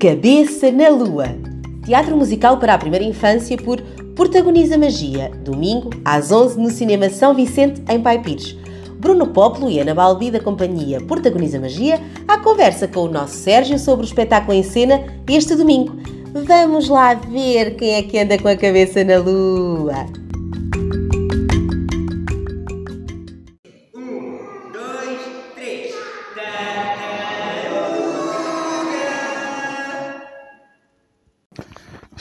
Cabeça na Lua. Teatro musical para a primeira infância por Protagoniza Magia, domingo às 11 no Cinema São Vicente, em Pai Pires. Bruno Poplo e Ana Balbi da companhia Protagoniza Magia à conversa com o nosso Sérgio sobre o espetáculo em cena este domingo. Vamos lá ver quem é que anda com a cabeça na lua.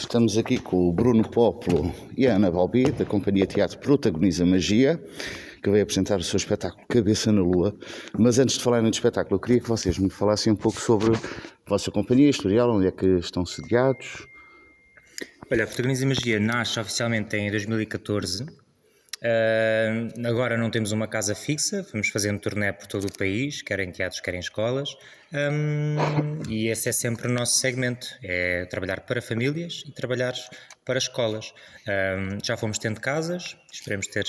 Estamos aqui com o Bruno Poplo e a Ana Balbi, da Companhia Teatro Protagoniza Magia, que veio apresentar o seu espetáculo Cabeça na Lua. Mas antes de falarem do espetáculo, eu queria que vocês me falassem um pouco sobre a vossa companhia, historial, onde é que estão sediados. Olha, a Protagoniza Magia nasce oficialmente em 2014. Uh, agora não temos uma casa fixa, vamos fazendo turnê por todo o país, quer em teatros, quer em escolas. Um, e esse é sempre o nosso segmento: é trabalhar para famílias e trabalhar para escolas. Um, já fomos tendo casas, esperemos ter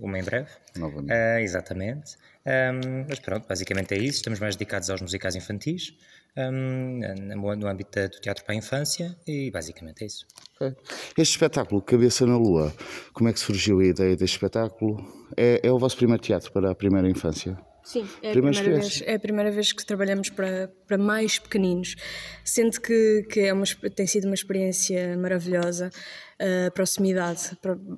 uma em breve. Novamente. Uh, exatamente. Um, mas pronto, basicamente é isso. Estamos mais dedicados aos musicais infantis, no âmbito do teatro para a infância, e basicamente é isso. Okay. Este espetáculo, Cabeça na Lua, como é que surgiu a ideia deste espetáculo? É, é o vosso primeiro teatro para a primeira infância? Sim, é a, primeira vez, é a primeira vez que trabalhamos para, para mais pequeninos, sendo que, que é uma, tem sido uma experiência maravilhosa. A proximidade,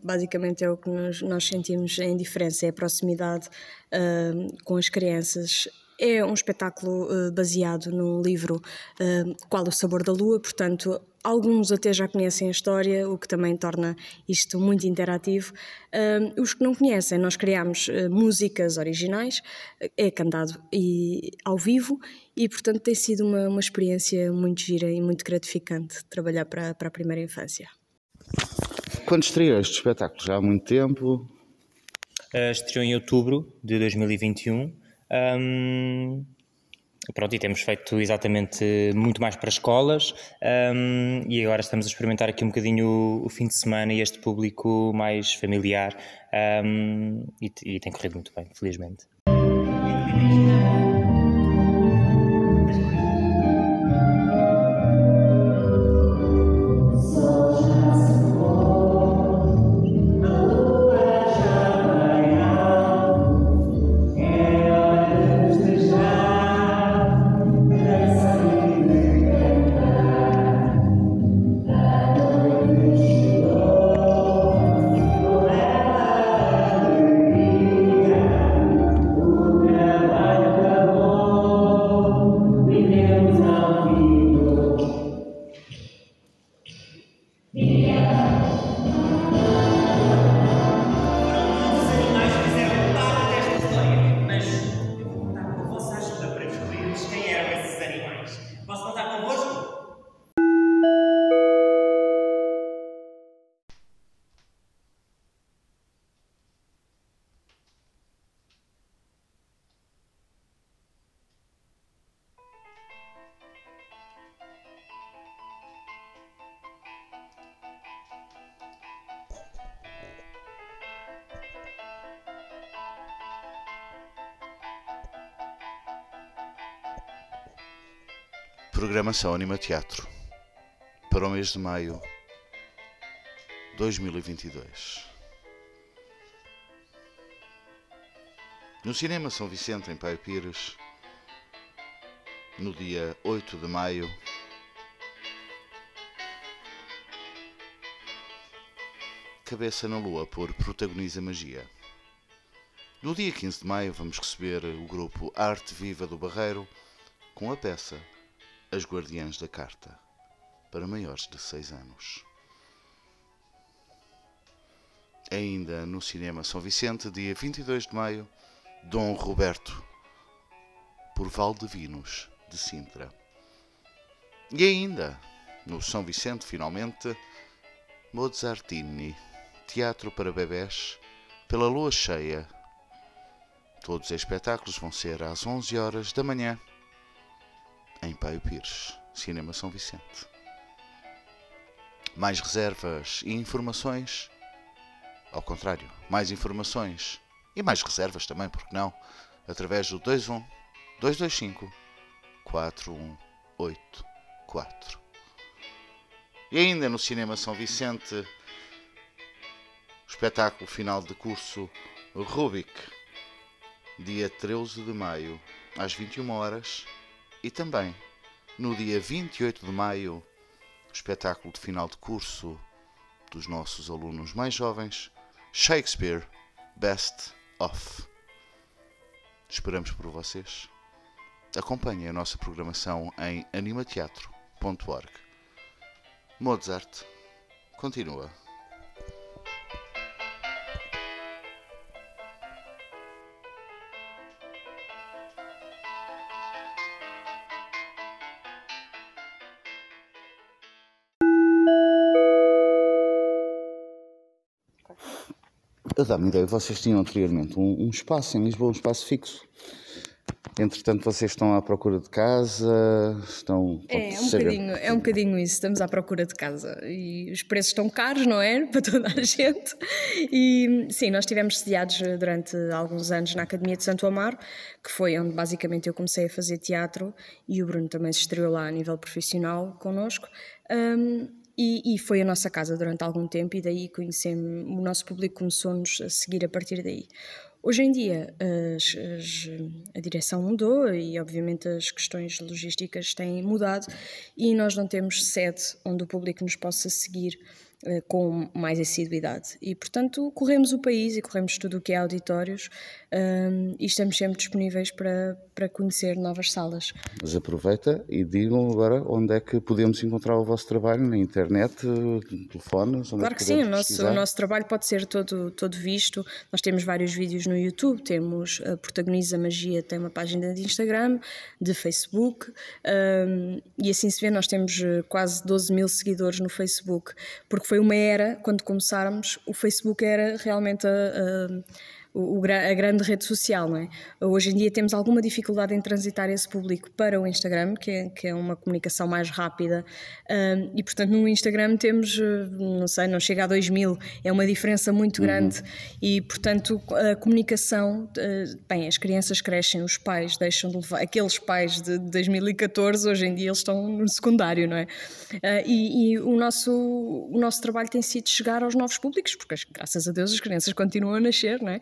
basicamente é o que nós, nós sentimos em diferença, é a proximidade uh, com as crianças. É um espetáculo uh, baseado no livro uh, Qual o Sabor da Lua, portanto, Alguns até já conhecem a história, o que também torna isto muito interativo. Uh, os que não conhecem, nós criamos uh, músicas originais, é cantado e, ao vivo e, portanto, tem sido uma, uma experiência muito gira e muito gratificante trabalhar para, para a primeira infância. Quando estreou este espetáculo? Já há muito tempo? Uh, estreou em outubro de 2021. Um, Pronto, e temos feito exatamente muito mais para escolas um, e agora estamos a experimentar aqui um bocadinho o, o fim de semana e este público mais familiar um, e, e tem corrido muito bem, felizmente. Programação Anima Teatro para o mês de maio 2022. No Cinema São Vicente, em Pai Pires, no dia 8 de maio, Cabeça na Lua por Protagoniza Magia. No dia 15 de maio, vamos receber o grupo Arte Viva do Barreiro com a peça as Guardiãs da Carta, para maiores de 6 anos. Ainda no Cinema São Vicente, dia 22 de maio, Dom Roberto, por Valdevinos, de Sintra. E ainda, no São Vicente, finalmente, Mozartini, Teatro para Bebés, pela Lua Cheia. Todos os espetáculos vão ser às 11 horas da manhã em Paio Pires, Cinema São Vicente. Mais reservas e informações, ao contrário, mais informações e mais reservas também, porque não, através do 21 225 418 4. E ainda no Cinema São Vicente, espetáculo final de curso Rubik, dia 13 de maio, às 21 horas, e também no dia 28 de maio, espetáculo de final de curso dos nossos alunos mais jovens, Shakespeare Best of. Esperamos por vocês. Acompanhem a nossa programação em animateatro.org. Mozart continua. Dá-me ideia, vocês tinham anteriormente um, um espaço em Lisboa, um espaço fixo. Entretanto, vocês estão à procura de casa, estão... É, é um, bocadinho, é um bocadinho isso, estamos à procura de casa e os preços estão caros, não é? Para toda a gente. E sim, nós estivemos sediados durante alguns anos na Academia de Santo Amaro, que foi onde basicamente eu comecei a fazer teatro e o Bruno também se estreou lá a nível profissional connosco. Um, e, e, foi a nossa casa durante algum tempo e daí conhecemos, o nosso público começou-nos a seguir a partir daí. Hoje em dia as, as, a direção mudou e obviamente as questões logísticas têm mudado e nós não temos sede onde o público nos possa seguir com mais assiduidade e portanto corremos o país e corremos tudo o que é auditórios um, e estamos sempre disponíveis para, para conhecer novas salas. Mas aproveita e digam agora onde é que podemos encontrar o vosso trabalho, na internet, telefones? É claro é que, que sim, o nosso, o nosso trabalho pode ser todo, todo visto. Nós temos vários vídeos no YouTube, temos a Protagoniza Magia, tem uma página de Instagram, de Facebook, um, e assim se vê, nós temos eh, quase 12 mil seguidores no Facebook, porque foi uma era, quando começámos, o Facebook era realmente a, a o, a grande rede social, não é? Hoje em dia temos alguma dificuldade em transitar esse público para o Instagram, que é, que é uma comunicação mais rápida, um, e portanto no Instagram temos, eh, não sei, não chega a 2 mil, é uma diferença muito uhum. grande, e portanto a comunicação, eh, bem, as crianças crescem, os pais deixam de levar, aqueles pais de 2014, hoje em dia eles estão no secundário, não é? Uh, e, e o, nosso, o nosso trabalho tem sido chegar aos novos públicos, porque graças a Deus as crianças continuam a nascer, não é?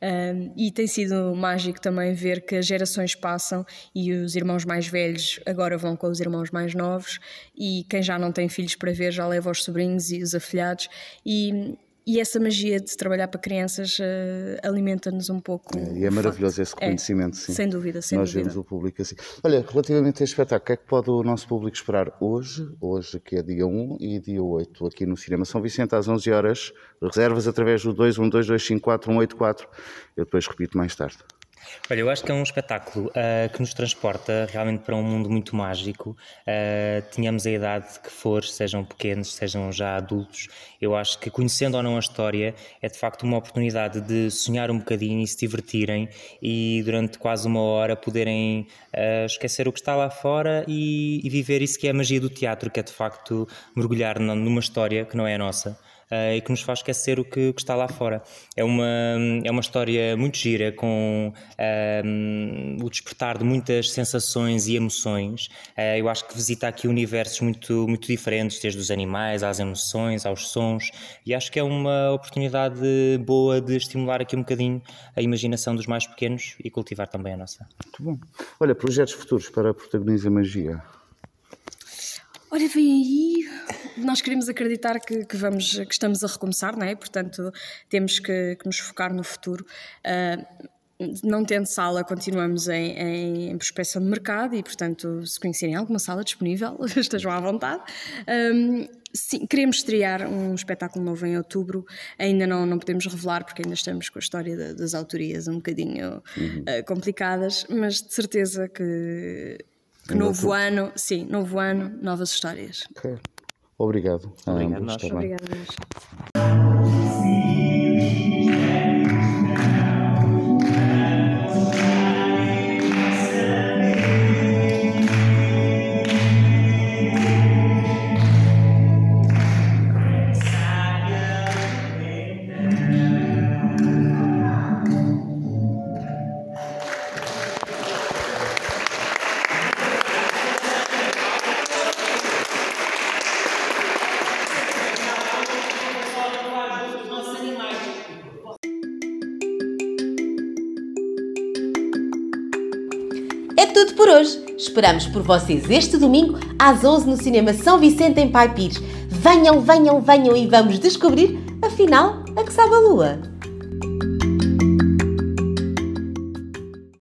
Um, e tem sido mágico também ver que as gerações passam e os irmãos mais velhos agora vão com os irmãos mais novos e quem já não tem filhos para ver já leva os sobrinhos e os afilhados. E e essa magia de trabalhar para crianças uh, alimenta-nos um pouco. É, e é maravilhoso esse é, reconhecimento, é, sim. Sem dúvida, sem Nós dúvida. vemos o público assim. Olha, relativamente a este espetáculo, o que é que pode o nosso público esperar hoje, hoje que é dia 1 e dia 8, aqui no Cinema São Vicente, às 11 horas, reservas através do 212254184, eu depois repito mais tarde. Olha, eu acho que é um espetáculo uh, que nos transporta realmente para um mundo muito mágico. Uh, tínhamos a idade que for, sejam pequenos, sejam já adultos. Eu acho que conhecendo ou não a história é de facto uma oportunidade de sonhar um bocadinho e se divertirem e durante quase uma hora poderem uh, esquecer o que está lá fora e, e viver isso que é a magia do teatro, que é de facto mergulhar numa história que não é a nossa uh, e que nos faz esquecer o que, que, está lá fora. É uma, é uma história muito gira, com uh, o despertar de muitas sensações e emoções. Uh, eu acho que visita aqui universos muito, muito diferentes, desde os animais às emoções, aos sons, e acho que é uma oportunidade boa de estimular aqui um bocadinho a imaginação dos mais pequenos e cultivar também a nossa. Muito bom. Olha, projetos futuros para Protagoniza Magia. Olha, vem aí. Nós queremos acreditar que, que, vamos, que estamos a recomeçar, não é? Portanto, temos que, que nos focar no futuro. Uh, não tendo sala, continuamos em, em, em, prospecção de mercado e, portanto, se conhecerem alguma sala disponível, estejam à vontade. Um, sim, queremos estrear um espetáculo novo em outubro, ainda não, não podemos revelar porque ainda estamos com a história das autorias um bocadinho uhum. uh, complicadas, mas de certeza que que novo ano, sim, novo ano, novas histórias. Obrigado. Obrigado, nós. Obrigado, É tudo por hoje. Esperamos por vocês este domingo às 11 no Cinema São Vicente em Pai Pires. Venham, venham, venham e vamos descobrir, afinal, a que sabe a lua.